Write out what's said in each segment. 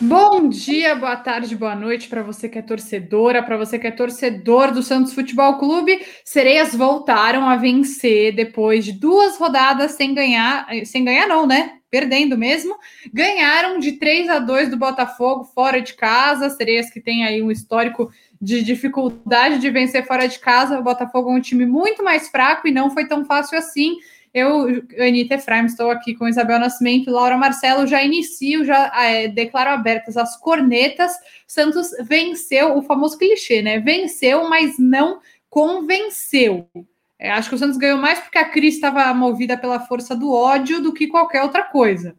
Bom dia, boa tarde, boa noite para você que é torcedora, para você que é torcedor do Santos Futebol Clube. Sereias voltaram a vencer depois de duas rodadas sem ganhar, sem ganhar não, né? Perdendo mesmo. Ganharam de 3 a 2 do Botafogo fora de casa. Sereias que tem aí um histórico de dificuldade de vencer fora de casa. O Botafogo é um time muito mais fraco e não foi tão fácil assim. Eu, Anitta Efraim, estou aqui com Isabel Nascimento, Laura Marcelo, já inicio, já é, declaro abertas as cornetas. Santos venceu, o famoso clichê, né? Venceu, mas não convenceu. É, acho que o Santos ganhou mais porque a Cris estava movida pela força do ódio do que qualquer outra coisa.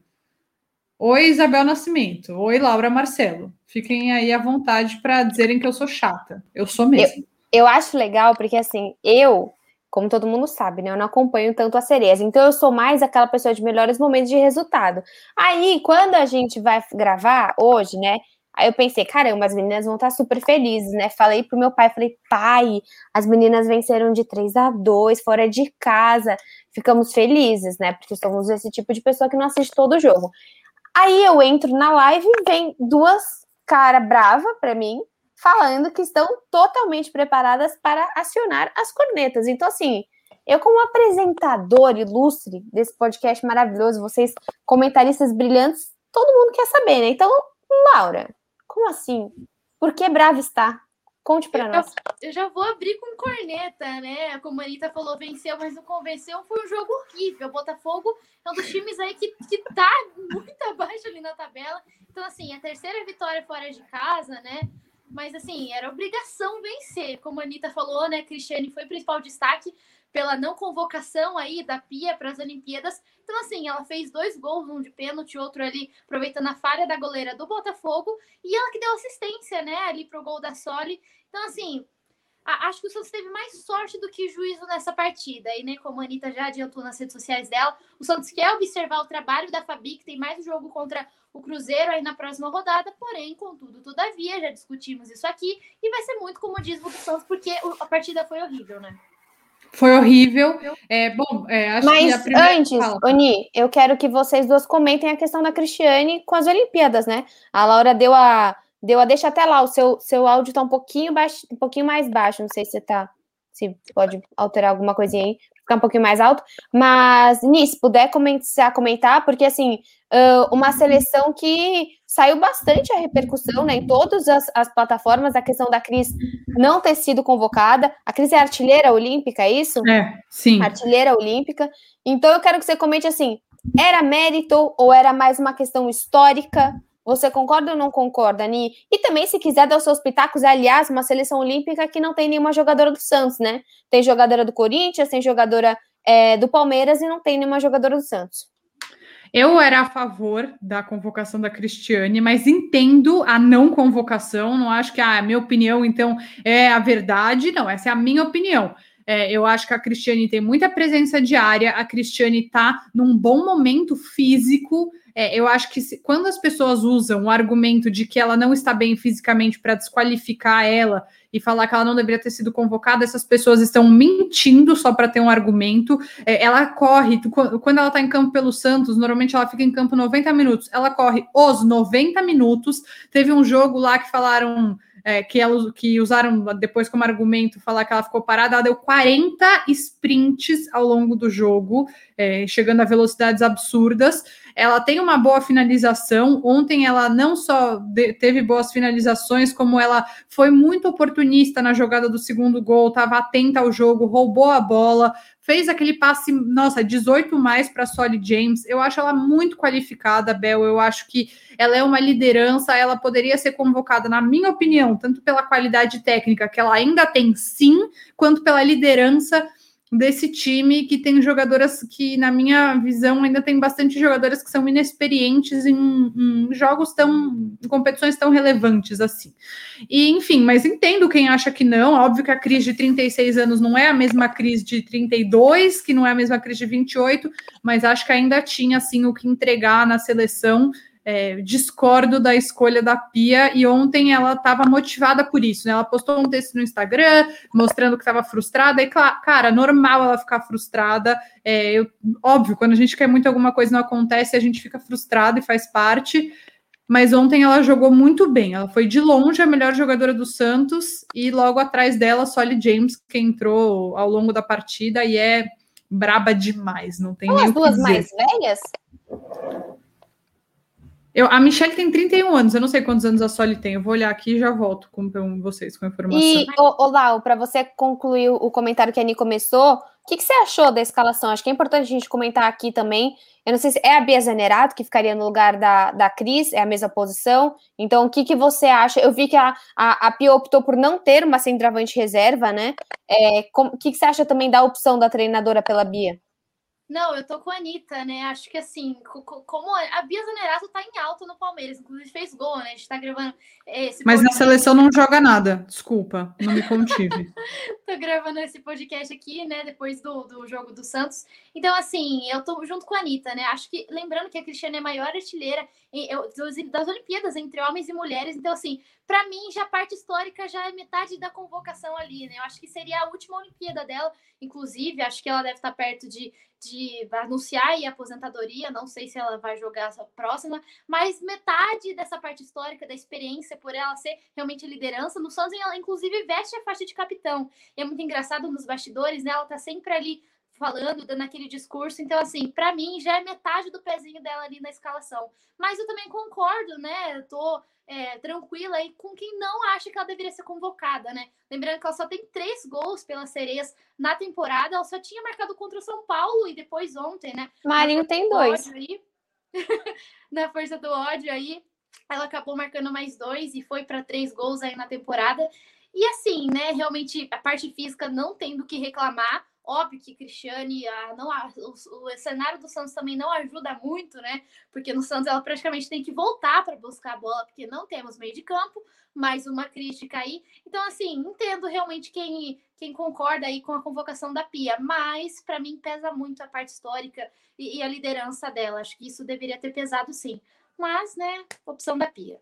Oi, Isabel Nascimento. Oi, Laura Marcelo. Fiquem aí à vontade para dizerem que eu sou chata. Eu sou mesmo. Eu, eu acho legal porque, assim, eu como todo mundo sabe, né? Eu não acompanho tanto as sereias. Então eu sou mais aquela pessoa de melhores momentos de resultado. Aí, quando a gente vai gravar hoje, né? Aí eu pensei, caramba, as meninas vão estar super felizes, né? Falei pro meu pai, falei, pai, as meninas venceram de 3 a 2 fora de casa. Ficamos felizes, né? Porque somos esse tipo de pessoa que não assiste todo o jogo. Aí eu entro na live vem duas cara brava para mim, falando que estão totalmente preparadas para acionar as cornetas. Então, assim, eu, como apresentador ilustre desse podcast maravilhoso, vocês, comentaristas brilhantes, todo mundo quer saber, né? Então, Laura, como assim? Por que brava está? Conte para nós. Eu já vou abrir com corneta, né? Como a Anitta falou, venceu, mas não convenceu. Foi um jogo horrível. O Botafogo é um dos times aí que, que tá muito abaixo ali na tabela. Então, assim, a terceira vitória fora de casa, né? Mas assim, era obrigação vencer. Como a Anitta falou, né? Cristiane foi principal destaque pela não convocação aí da Pia para as Olimpíadas. Então, assim, ela fez dois gols, um de pênalti, outro ali, aproveitando a falha da goleira do Botafogo, e ela que deu assistência, né, ali pro gol da Soli. Então, assim, acho que o Santos teve mais sorte do que juízo nessa partida. E, né, como a Anitta já adiantou nas redes sociais dela, o Santos quer observar o trabalho da Fabi, que tem mais um jogo contra o Cruzeiro aí na próxima rodada, porém, contudo, todavia, já discutimos isso aqui, e vai ser muito comodismo do Santos, porque a partida foi horrível, né? Foi horrível. É, bom, é, Mas primeira... antes, Fala. Oni, eu quero que vocês duas comentem a questão da Cristiane com as Olimpíadas, né? A Laura deu a deu a deixa até lá, o seu, seu áudio tá um pouquinho baixo, um pouquinho mais baixo, não sei se você tá se pode alterar alguma coisinha aí, ficar um pouquinho mais alto. Mas, Nis, puder começar a comentar, porque assim, uma seleção que saiu bastante a repercussão né, em todas as, as, plataformas, a questão da Cris não ter sido convocada. A Cris é artilheira olímpica, é isso? É, sim. Artilheira olímpica. Então eu quero que você comente assim: era mérito ou era mais uma questão histórica? Você concorda ou não concorda, Ani? E também, se quiser dar os seus pitacos, aliás, uma seleção olímpica que não tem nenhuma jogadora do Santos, né? Tem jogadora do Corinthians, tem jogadora é, do Palmeiras e não tem nenhuma jogadora do Santos. Eu era a favor da convocação da Cristiane, mas entendo a não convocação. Não acho que ah, a minha opinião, então, é a verdade. Não, essa é a minha opinião. É, eu acho que a Cristiane tem muita presença diária, a Cristiane está num bom momento físico. É, eu acho que se, quando as pessoas usam o argumento de que ela não está bem fisicamente para desqualificar ela e falar que ela não deveria ter sido convocada, essas pessoas estão mentindo só para ter um argumento. É, ela corre, quando ela está em campo pelo Santos, normalmente ela fica em campo 90 minutos, ela corre os 90 minutos. Teve um jogo lá que falaram é, que, ela, que usaram depois como argumento falar que ela ficou parada, ela deu 40 sprints ao longo do jogo, é, chegando a velocidades absurdas. Ela tem uma boa finalização. Ontem ela não só teve boas finalizações, como ela foi muito oportunista na jogada do segundo gol, estava atenta ao jogo, roubou a bola, fez aquele passe, nossa, 18 mais para Solly James. Eu acho ela muito qualificada, Bel. Eu acho que ela é uma liderança, ela poderia ser convocada, na minha opinião, tanto pela qualidade técnica que ela ainda tem, sim, quanto pela liderança desse time que tem jogadoras que, na minha visão, ainda tem bastante jogadoras que são inexperientes em, em, jogos tão, em competições tão relevantes assim. E, enfim, mas entendo quem acha que não. Óbvio que a crise de 36 anos não é a mesma crise de 32, que não é a mesma crise de 28, mas acho que ainda tinha assim o que entregar na seleção é, discordo da escolha da Pia e ontem ela estava motivada por isso, né? Ela postou um texto no Instagram mostrando que estava frustrada e, cara, normal ela ficar frustrada. É, eu, óbvio, quando a gente quer muito alguma coisa não acontece, a gente fica frustrado e faz parte. mas ontem ela jogou muito bem. Ela foi de longe a melhor jogadora do Santos e logo atrás dela, Solly James, que entrou ao longo da partida e é braba demais. Não tem São as duas mais velhas? Eu, a Michelle tem 31 anos, eu não sei quantos anos a Soli tem. Eu vou olhar aqui e já volto com, com vocês com a informação. E, ô, ô Lau, para você concluir o comentário que a Ani começou, o que, que, você achou da escalação? Acho que é importante a gente comentar aqui também. Eu não sei se é a Bia Zanerato que ficaria no lugar da, da Cris, é a mesma posição. Então, o que, que você acha? Eu vi que a, a, a Pia optou por não ter uma centroavante reserva, né? É, o que, que você acha também da opção da treinadora pela Bia? Não, eu tô com a Anitta, né? Acho que assim, como a Bia Zanerato tá em alta no Palmeiras, inclusive fez gol, né? A gente tá gravando esse Mas na seleção não joga nada, desculpa, não me contive. tô gravando esse podcast aqui, né? Depois do, do jogo do Santos. Então, assim, eu tô junto com a Anitta, né? Acho que, lembrando que a Cristiane é a maior artilheira das Olimpíadas entre homens e mulheres, então, assim, para mim, já a parte histórica já é metade da convocação ali, né? Eu acho que seria a última Olimpíada dela, inclusive, acho que ela deve estar perto de, de anunciar a aposentadoria, não sei se ela vai jogar essa próxima, mas metade dessa parte histórica, da experiência, por ela ser realmente liderança, no Santos ela inclusive veste a faixa de capitão. E é muito engraçado nos bastidores, né? Ela tá sempre ali falando, dando aquele discurso. Então, assim, para mim já é metade do pezinho dela ali na escalação. Mas eu também concordo, né? Eu tô é, tranquila aí com quem não acha que ela deveria ser convocada, né? Lembrando que ela só tem três gols pelas sereias na temporada, ela só tinha marcado contra o São Paulo e depois ontem, né? Marinho tem dois. Aí, na força do ódio aí, ela acabou marcando mais dois e foi para três gols aí na temporada. E assim, né? Realmente a parte física não tem do que reclamar. Óbvio que Cristiane, a, não, a, o, o, cenário do Santos também não ajuda muito, né? Porque no Santos ela praticamente tem que voltar para buscar a bola, porque não temos meio de campo, mais uma crítica aí. Então, assim, entendo realmente quem, quem concorda aí com a convocação da Pia, mas para mim pesa muito a parte histórica e, e a liderança dela. Acho que isso deveria ter pesado sim. Mas, né, opção da Pia.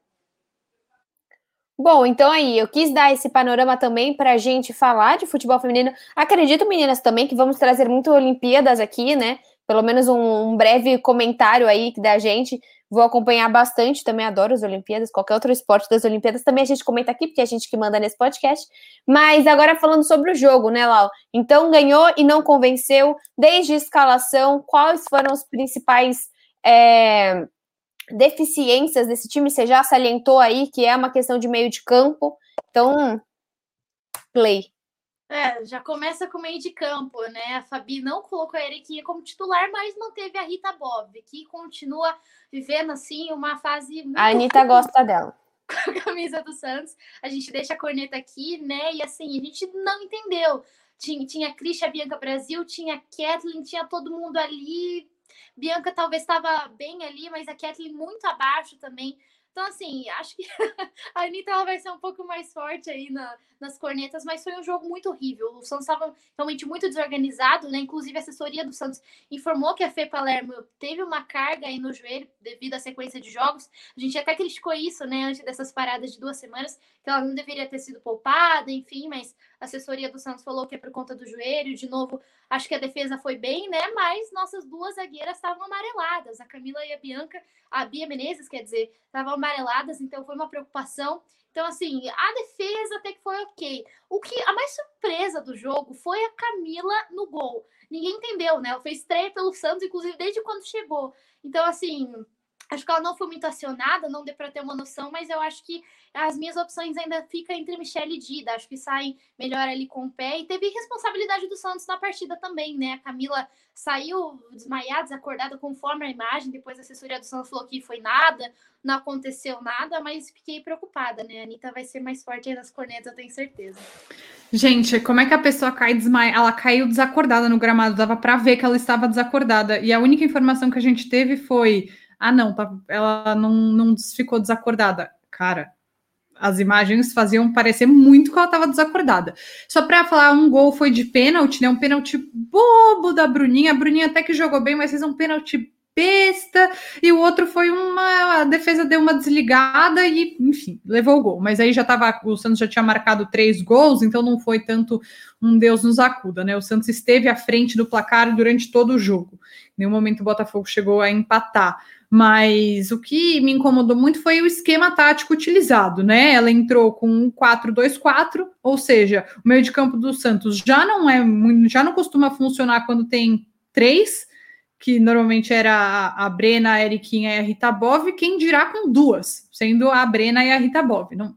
Bom, então aí, eu quis dar esse panorama também para a gente falar de futebol feminino. Acredito, meninas, também que vamos trazer muito Olimpíadas aqui, né? Pelo menos um, um, breve comentário aí da gente. Vou acompanhar bastante, também adoro as Olimpíadas, qualquer outro esporte das Olimpíadas também a gente comenta aqui, porque é a gente que manda nesse podcast. Mas agora falando sobre o jogo, né, Lau? Então ganhou e não convenceu, desde a escalação, quais foram os principais. É deficiências desse time, você já salientou aí que é uma questão de meio de campo. Então, play. É, já começa com meio de campo, né? A Fabi não colocou a Eriquinha como titular, mas manteve a Rita Bob, que continua vivendo assim uma fase. Muito a Anitta gosta dela. Com a camisa do Santos. A gente deixa a corneta aqui, né? E assim, a gente não entendeu. Tinha, tinha a Christian Bianca Brasil, tinha a Kathleen, tinha todo mundo ali Bianca talvez estava bem ali, mas a Kathleen muito abaixo também. Então, assim, acho que a Anitta ela vai ser um pouco mais forte aí na, nas cornetas, mas foi um jogo muito horrível. O Santos estava realmente muito desorganizado, né? Inclusive, a assessoria do Santos informou que a Fê Palermo teve uma carga aí no joelho devido à sequência de jogos. A gente até criticou isso, né, antes dessas paradas de duas semanas, que ela não deveria ter sido poupada, enfim, mas a assessoria do Santos falou que é por conta do joelho. De novo, acho que a defesa foi bem, né? Mas nossas duas zagueiras estavam amareladas, a Camila e a Bianca, a Bia Menezes, quer dizer, estavam amareladas, então foi uma preocupação. Então, assim, a defesa até que foi ok. O que a mais surpresa do jogo foi a Camila no gol. Ninguém entendeu, né? Ela fez estreia pelo Santos, inclusive desde quando chegou. Então, assim, Acho que ela não foi muito acionada, não deu para ter uma noção, mas eu acho que as minhas opções ainda ficam entre Michelle e Dida. Acho que saem melhor ali com o pé. E teve responsabilidade do Santos na partida também, né? A Camila saiu desmaiada, desacordada conforme a imagem. Depois a assessoria do Santos falou que foi nada, não aconteceu nada, mas fiquei preocupada, né? A Anitta vai ser mais forte aí nas cornetas, eu tenho certeza. Gente, como é que a pessoa cai desmaiada? Ela caiu desacordada no gramado, dava para ver que ela estava desacordada. E a única informação que a gente teve foi ah, não, tá, ela não, não ficou desacordada. Cara, as imagens faziam parecer muito que ela estava desacordada. Só para falar, um gol foi de pênalti, né? Um pênalti bobo da Bruninha. A Bruninha até que jogou bem, mas fez um pênalti besta. E o outro foi uma. A defesa deu uma desligada e, enfim, levou o gol. Mas aí já estava. O Santos já tinha marcado três gols, então não foi tanto um Deus nos acuda, né? O Santos esteve à frente do placar durante todo o jogo. Em nenhum momento o Botafogo chegou a empatar Mas o que me incomodou muito foi o esquema tático utilizado, né? Ela entrou com um 4-2-4, ou seja, o meio de campo do Santos já não é já não costuma funcionar quando tem três, que normalmente era a Brena, a Eriquinha e a Rita Bov, quem dirá com duas, sendo a Brena e a Rita Bov. Não,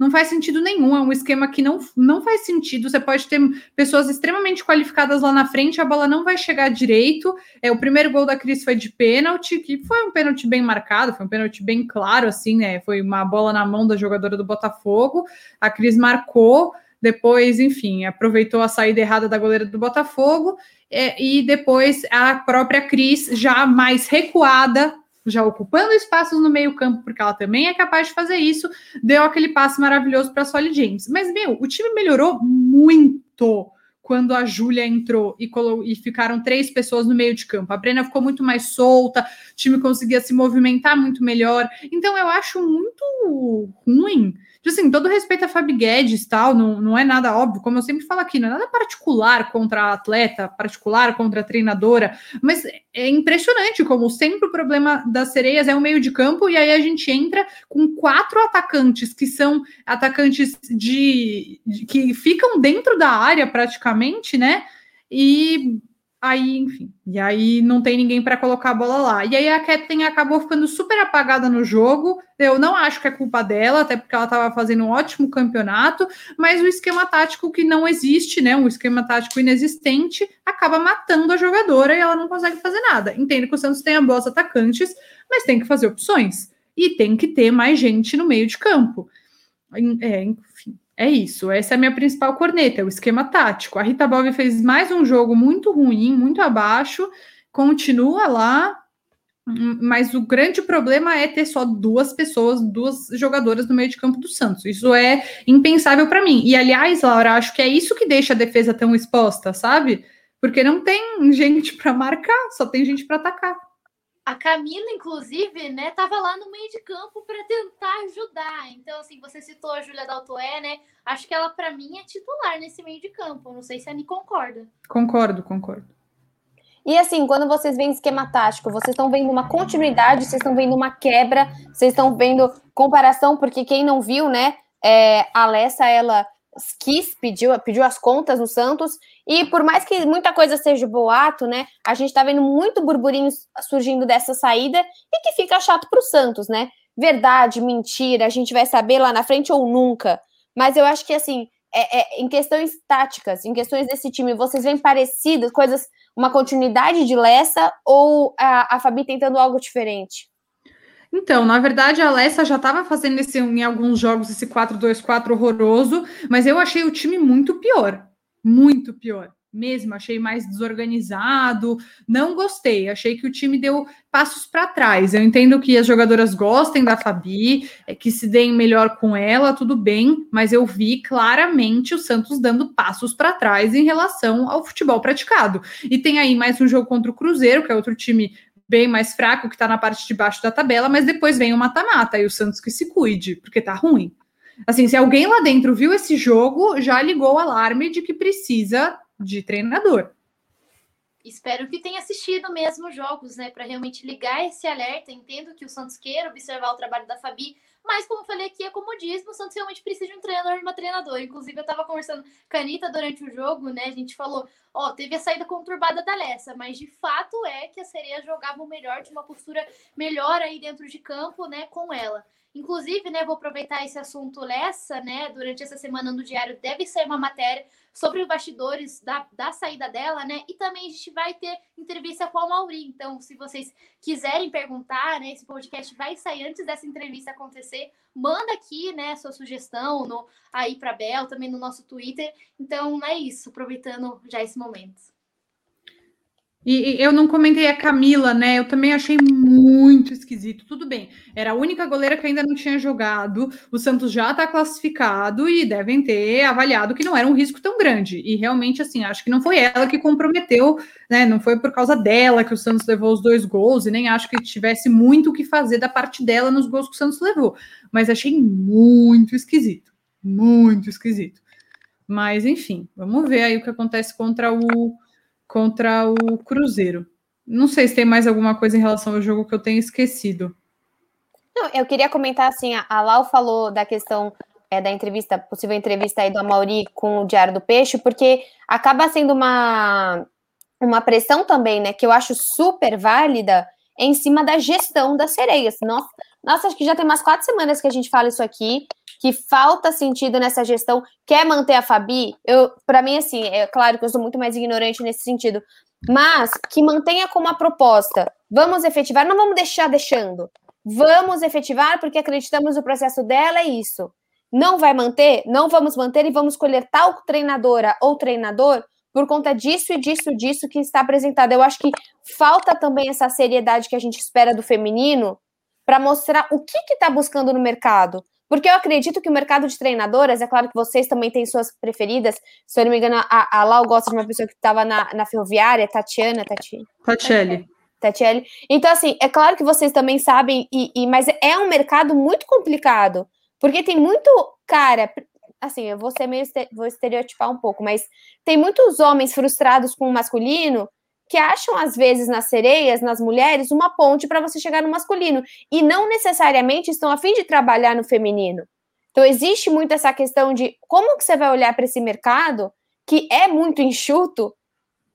não faz sentido nenhum, é um esquema que não, não faz sentido. Você pode ter pessoas extremamente qualificadas lá na frente, a bola não vai chegar direito. É, o primeiro gol da Cris foi de pênalti, que foi um pênalti bem marcado, foi um pênalti bem claro, assim, né? Foi uma bola na mão da jogadora do Botafogo. A Cris marcou, depois, enfim, aproveitou a saída errada da goleira do Botafogo. É, e depois a própria Cris, já mais recuada, já ocupando espaços no meio-campo, porque ela também é capaz de fazer isso, deu aquele passe maravilhoso para a Solly James. Mas, meu, o time melhorou muito quando a Júlia entrou e, e, ficaram três pessoas no meio de campo. A Brena ficou muito mais solta, time conseguia se movimentar muito melhor. Então, eu acho muito ruim Tipo assim, todo respeito a Fabi Guedes tal, não, não é nada óbvio, como eu sempre falo aqui, não é nada particular contra a atleta, particular contra a treinadora, mas é impressionante como sempre o problema das sereias é o meio de campo, e aí a gente entra com quatro atacantes que são atacantes de, de que ficam dentro da área praticamente, né? E Aí, enfim, e aí não tem ninguém para colocar a bola lá. E aí a Kathleen acabou ficando super apagada no jogo. Eu não acho que é culpa dela, até porque ela estava fazendo um ótimo campeonato, mas o esquema tático que não existe, né? Um esquema tático inexistente, acaba matando a jogadora e ela não consegue fazer nada. Entendo que o Santos tenha bons atacantes, mas tem que fazer opções. E tem que ter mais gente no meio de campo. É, enfim, é isso, essa é a minha principal corneta, é o esquema tático. A Rita Bove fez mais um jogo muito ruim, muito abaixo, continua lá, mas o grande problema é ter só duas pessoas, duas jogadoras no meio de campo do Santos. Isso é impensável para mim. E aliás, Laura, acho que é isso que deixa a defesa tão exposta, sabe? Porque não tem gente para marcar, só tem gente para atacar. A Camila, inclusive, né, tava lá no meio de campo para tentar ajudar. Então, assim, você citou a Júlia Daltoé, né? Acho que ela, para mim, é titular nesse meio de campo. Não sei se a Ani concorda. Concordo, concordo. E assim, quando vocês veem esquema tático, vocês estão vendo uma continuidade, vocês estão vendo uma quebra, vocês estão vendo comparação, porque quem não viu, né? É, a Alessa, ela quis, pediu, pediu as contas no Santos, e por mais que muita coisa seja boato, né, a gente tá vendo muito burburinho surgindo dessa saída e que fica chato pro Santos, né? Verdade, mentira, a gente vai saber lá na frente ou nunca. Mas eu acho que, assim, é, é, em questões táticas, em questões desse time, vocês veem parecidas, coisas, uma continuidade de Lessa ou a, a Fabi tentando algo diferente? Então, na verdade, a Alessa já estava fazendo esse, em alguns jogos esse 4-2-4 horroroso, mas eu achei o time muito pior. Muito pior. Mesmo, achei mais desorganizado, não gostei. Achei que o time deu passos para trás. Eu entendo que as jogadoras gostem da Fabi, é, que se deem melhor com ela, tudo bem, mas eu vi claramente o Santos dando passos para trás em relação ao futebol praticado. E tem aí mais um jogo contra o Cruzeiro, que é outro time bem mais fraco, que está na parte de baixo da tabela, mas depois vem o mata-mata e o Santos que se cuide, porque tá ruim. Assim, se alguém lá dentro viu esse jogo, já ligou o alarme de que precisa de treinador. Espero que tenha assistido mesmo jogos, né, para realmente ligar esse alerta. Entendo que o Santos queira observar o trabalho da Fabi, mas, como eu falei aqui, é comodismo. O Santos realmente precisa de um treinador e uma treinadora. Inclusive, eu estava conversando com a Anitta durante o jogo, né? A gente falou, ó, teve a saída conturbada da Lessa, mas de fato é que a sereia jogava melhor, de uma postura melhor aí dentro de campo, né, com ela. Inclusive, né, vou aproveitar esse assunto Lessa, né, durante essa semana no Diário deve sair uma matéria sobre os bastidores da, da saída dela, né, e também a gente vai ter entrevista com a Mauri, então se vocês quiserem perguntar, né, esse podcast vai sair antes dessa entrevista acontecer, manda aqui, né, sua sugestão no, aí para Bel, também no nosso Twitter, então é isso, aproveitando já esse momento. E, e eu não comentei a Camila, né? Eu também achei muito esquisito. Tudo bem, era a única goleira que ainda não tinha jogado. O Santos já está classificado e devem ter avaliado que não era um risco tão grande. E realmente, assim, acho que não foi ela que comprometeu, né? Não foi por causa dela que o Santos levou os dois gols, e nem acho que tivesse muito o que fazer da parte dela nos gols que o Santos levou. Mas achei muito esquisito. Muito esquisito. Mas, enfim, vamos ver aí o que acontece contra o contra o Cruzeiro. Não sei se tem mais alguma coisa em relação ao jogo que eu tenho esquecido. Não, eu queria comentar assim, a Lau falou da questão é, da entrevista, possível entrevista aí do Amauri com o Diário do Peixe, porque acaba sendo uma, uma pressão também, né, que eu acho super válida em cima da gestão das sereias. Nossa, nossa, acho que já tem umas quatro semanas que a gente fala isso aqui, que falta sentido nessa gestão. Quer manter a Fabi? Eu, para mim, assim, é claro que eu sou muito mais ignorante nesse sentido, mas que mantenha como a proposta. Vamos efetivar, não vamos deixar deixando. Vamos efetivar porque acreditamos no processo dela, é isso. Não vai manter? Não vamos manter e vamos escolher tal treinadora ou treinador por conta disso e disso, disso que está apresentado. Eu acho que falta também essa seriedade que a gente espera do feminino para mostrar o que está buscando no mercado. Porque eu acredito que o mercado de treinadoras, é claro que vocês também têm suas preferidas. Se eu não me engano, a, a Lau gosta de uma pessoa que estava na, na ferroviária, Tatiana, Tati. Tatiele. Tatiele. Então, assim, é claro que vocês também sabem, e, e, mas é um mercado muito complicado. Porque tem muito cara, assim, eu vou ser meio vou estereotipar um pouco, mas tem muitos homens frustrados com o masculino que acham às vezes nas sereias, nas mulheres, uma ponte para você chegar no masculino e não necessariamente estão a fim de trabalhar no feminino. Então existe muito essa questão de como que você vai olhar para esse mercado que é muito enxuto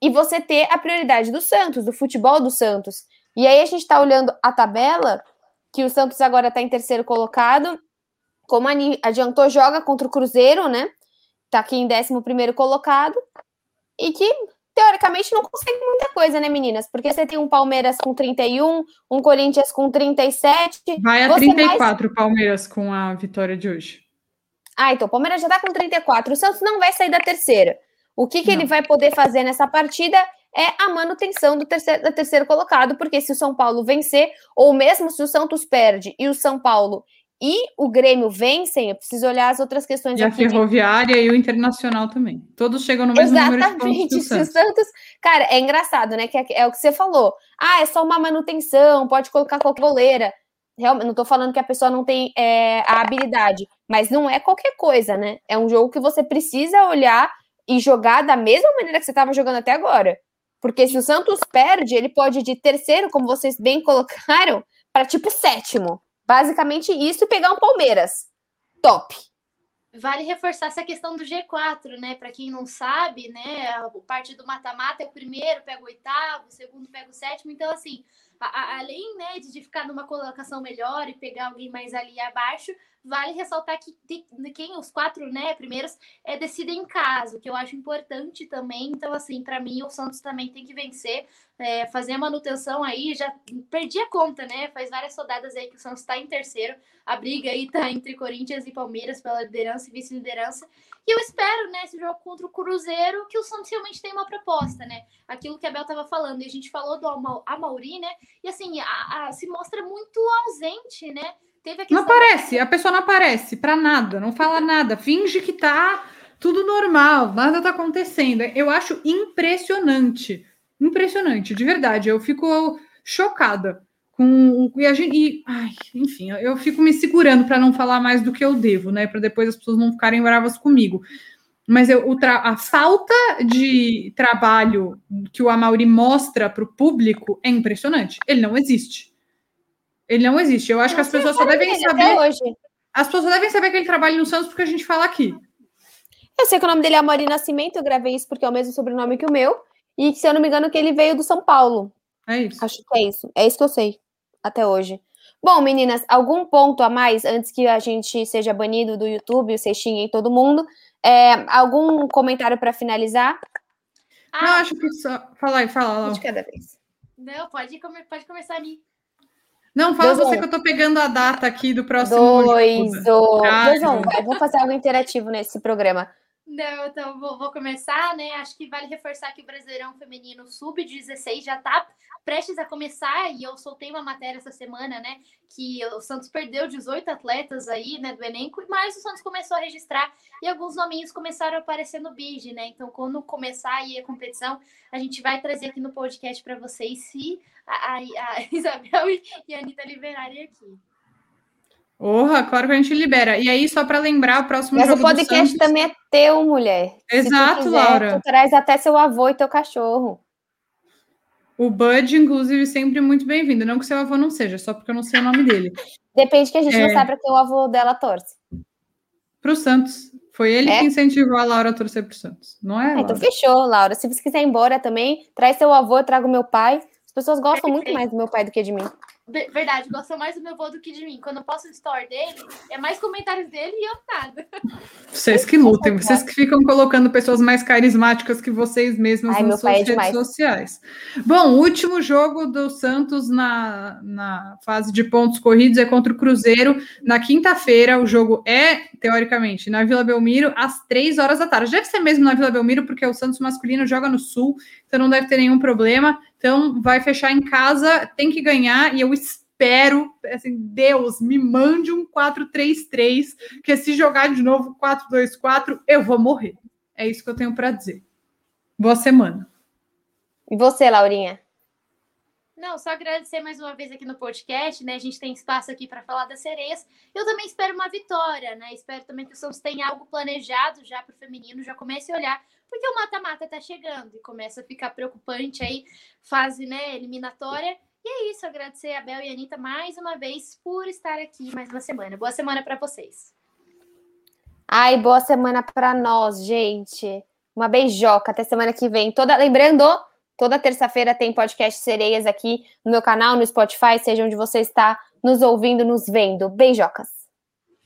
e você ter a prioridade do Santos, do futebol do Santos. E aí a gente está olhando a tabela que o Santos agora está em terceiro colocado como adiantou, joga contra o Cruzeiro, né? Tá aqui em 11 colocado. E que, teoricamente, não consegue muita coisa, né, meninas? Porque você tem um Palmeiras com 31, um Corinthians com 37. Vai a 34 mais... Palmeiras com a vitória de hoje. Ah, então o Palmeiras já tá com 34. O Santos não vai sair da terceira. O que, que ele vai poder fazer nessa partida é a manutenção do terceiro, do terceiro colocado, porque se o São Paulo vencer, ou mesmo se o Santos perde e o São Paulo e o Grêmio vencem, eu preciso olhar as outras questões e a Ferroviária de... e o Internacional também. Todos chegam no mesmo Exatamente. número de pontos o Santos. Santos. Cara, é engraçado, né? Que é, é, o que você falou. Ah, é só uma manutenção, pode colocar qualquer goleira. Realmente, não estou falando que a pessoa não tem é, a habilidade, mas não é qualquer coisa, né? É um jogo que você precisa olhar e jogar da mesma maneira que você estava jogando até agora. Porque se o Santos perde, ele pode ir de terceiro, como vocês bem colocaram, para tipo sétimo. Basicamente isso e pegar um Palmeiras. Top. Vale reforçar essa questão do G4, né? Para quem não sabe, né? A parte do mata-mata é o primeiro, pega o oitavo, o segundo pega o sétimo. Então, assim, a, além né, de ficar numa colocação melhor e pegar alguém mais ali abaixo, vale ressaltar que quem os quatro né, primeiros é, decidem em casa, que eu acho importante também. Então, assim, para mim, o Santos também tem que vencer, é, fazer a manutenção aí. Já perdi a conta, né? Faz várias rodadas aí que o Santos está em terceiro. A briga aí tá entre Corinthians e Palmeiras pela liderança e vice-liderança. E eu espero, né, esse jogo contra o Cruzeiro, que o Santos realmente tenha uma proposta, né? Aquilo que a Bel estava falando, e a gente falou do Amauri, né? E assim, a, a, se mostra muito ausente, né? Não aparece, a pessoa não aparece para nada, não fala nada, finge que tá tudo normal, nada tá acontecendo. Eu acho impressionante, impressionante, de verdade. Eu fico chocada com e a gente, e, ai, enfim, eu fico me segurando para não falar mais do que eu devo, né? Para depois as pessoas não ficarem bravas comigo. Mas eu, a falta de trabalho que o Amauri mostra para o público é impressionante. Ele não existe. Ele não existe. Eu acho eu que as pessoas só devem saber. Hoje. As pessoas devem saber que ele trabalha no Santos porque a gente fala aqui. Eu sei que o nome dele é Amori Nascimento, eu gravei isso porque é o mesmo sobrenome que o meu. E se eu não me engano, que ele veio do São Paulo. É isso. Acho que é isso. É isso que eu sei até hoje. Bom, meninas, algum ponto a mais antes que a gente seja banido do YouTube, o xinguem todo mundo? É, algum comentário para finalizar? Ah, não, acho que só. Fala aí, fala lá. De cada vez. Não, pode, pode começar ali. Não, fala dois você um. que eu tô pegando a data aqui do próximo. Dois, ou... dois um. Vai, vou fazer algo interativo nesse programa. Não, então vou, vou, começar, né? Acho que vale reforçar que o Brasileirão Feminino Sub-16 já tá prestes a começar, e eu soltei uma matéria essa semana, né? Que o Santos perdeu 18 atletas aí, né, do elenco, mas o Santos começou a registrar e alguns nominhos começaram a aparecer no BID, né? Então, quando começar aí a competição, a gente vai trazer aqui no podcast para vocês se a, a, a Isabel e a Anitta liberarem aqui. Porra, claro que a gente libera. E aí, só para lembrar, o próximo Mas jogo o podcast também é teu, mulher. Exato, tu quiser, Laura. Tu traz até seu avô e teu cachorro. O Bud, inclusive, sempre muito bem-vindo. Não que seu avô não seja, só porque eu não sei o nome dele. Depende que a gente é... não sabe para quem o avô dela torce. Para o Santos. Foi ele é? que incentivou a Laura a torcer para o Santos, não é? Ah, então fechou, Laura. Se você quiser ir embora também, traz seu avô, eu trago meu pai. As pessoas gostam muito mais do meu pai do que de mim. Verdade, gostam mais do meu avô do que de mim. Quando eu posto o story dele, é mais comentários dele e eu nada. Vocês que lutem, vocês que ficam colocando pessoas mais carismáticas que vocês mesmos Ai, nas suas é redes demais. sociais. Bom, o último jogo do Santos na, na fase de pontos corridos é contra o Cruzeiro. Na quinta-feira, o jogo é, teoricamente, na Vila Belmiro, às três horas da tarde. Deve ser mesmo na Vila Belmiro, porque o Santos masculino joga no Sul, então não deve ter nenhum problema. Então, vai fechar em casa, tem que ganhar, e eu espero, assim, Deus, me mande um 4-3-3, que se jogar de novo 4-2-4, eu vou morrer. É isso que eu tenho para dizer. Boa semana. E você, Laurinha? Não, só agradecer mais uma vez aqui no podcast, né? A gente tem espaço aqui para falar das sereias. Eu também espero uma vitória, né? Espero também que o Santos tenha algo planejado já para o feminino, já comece a olhar porque o mata-mata tá chegando e começa a ficar preocupante aí, fase né, eliminatória. E é isso, agradecer a Bel e a Anitta mais uma vez por estar aqui mais uma semana. Boa semana para vocês. Ai, boa semana para nós, gente. Uma beijoca, até semana que vem. Toda, lembrando, toda terça-feira tem podcast Sereias aqui no meu canal, no Spotify, seja onde você está nos ouvindo, nos vendo. Beijocas.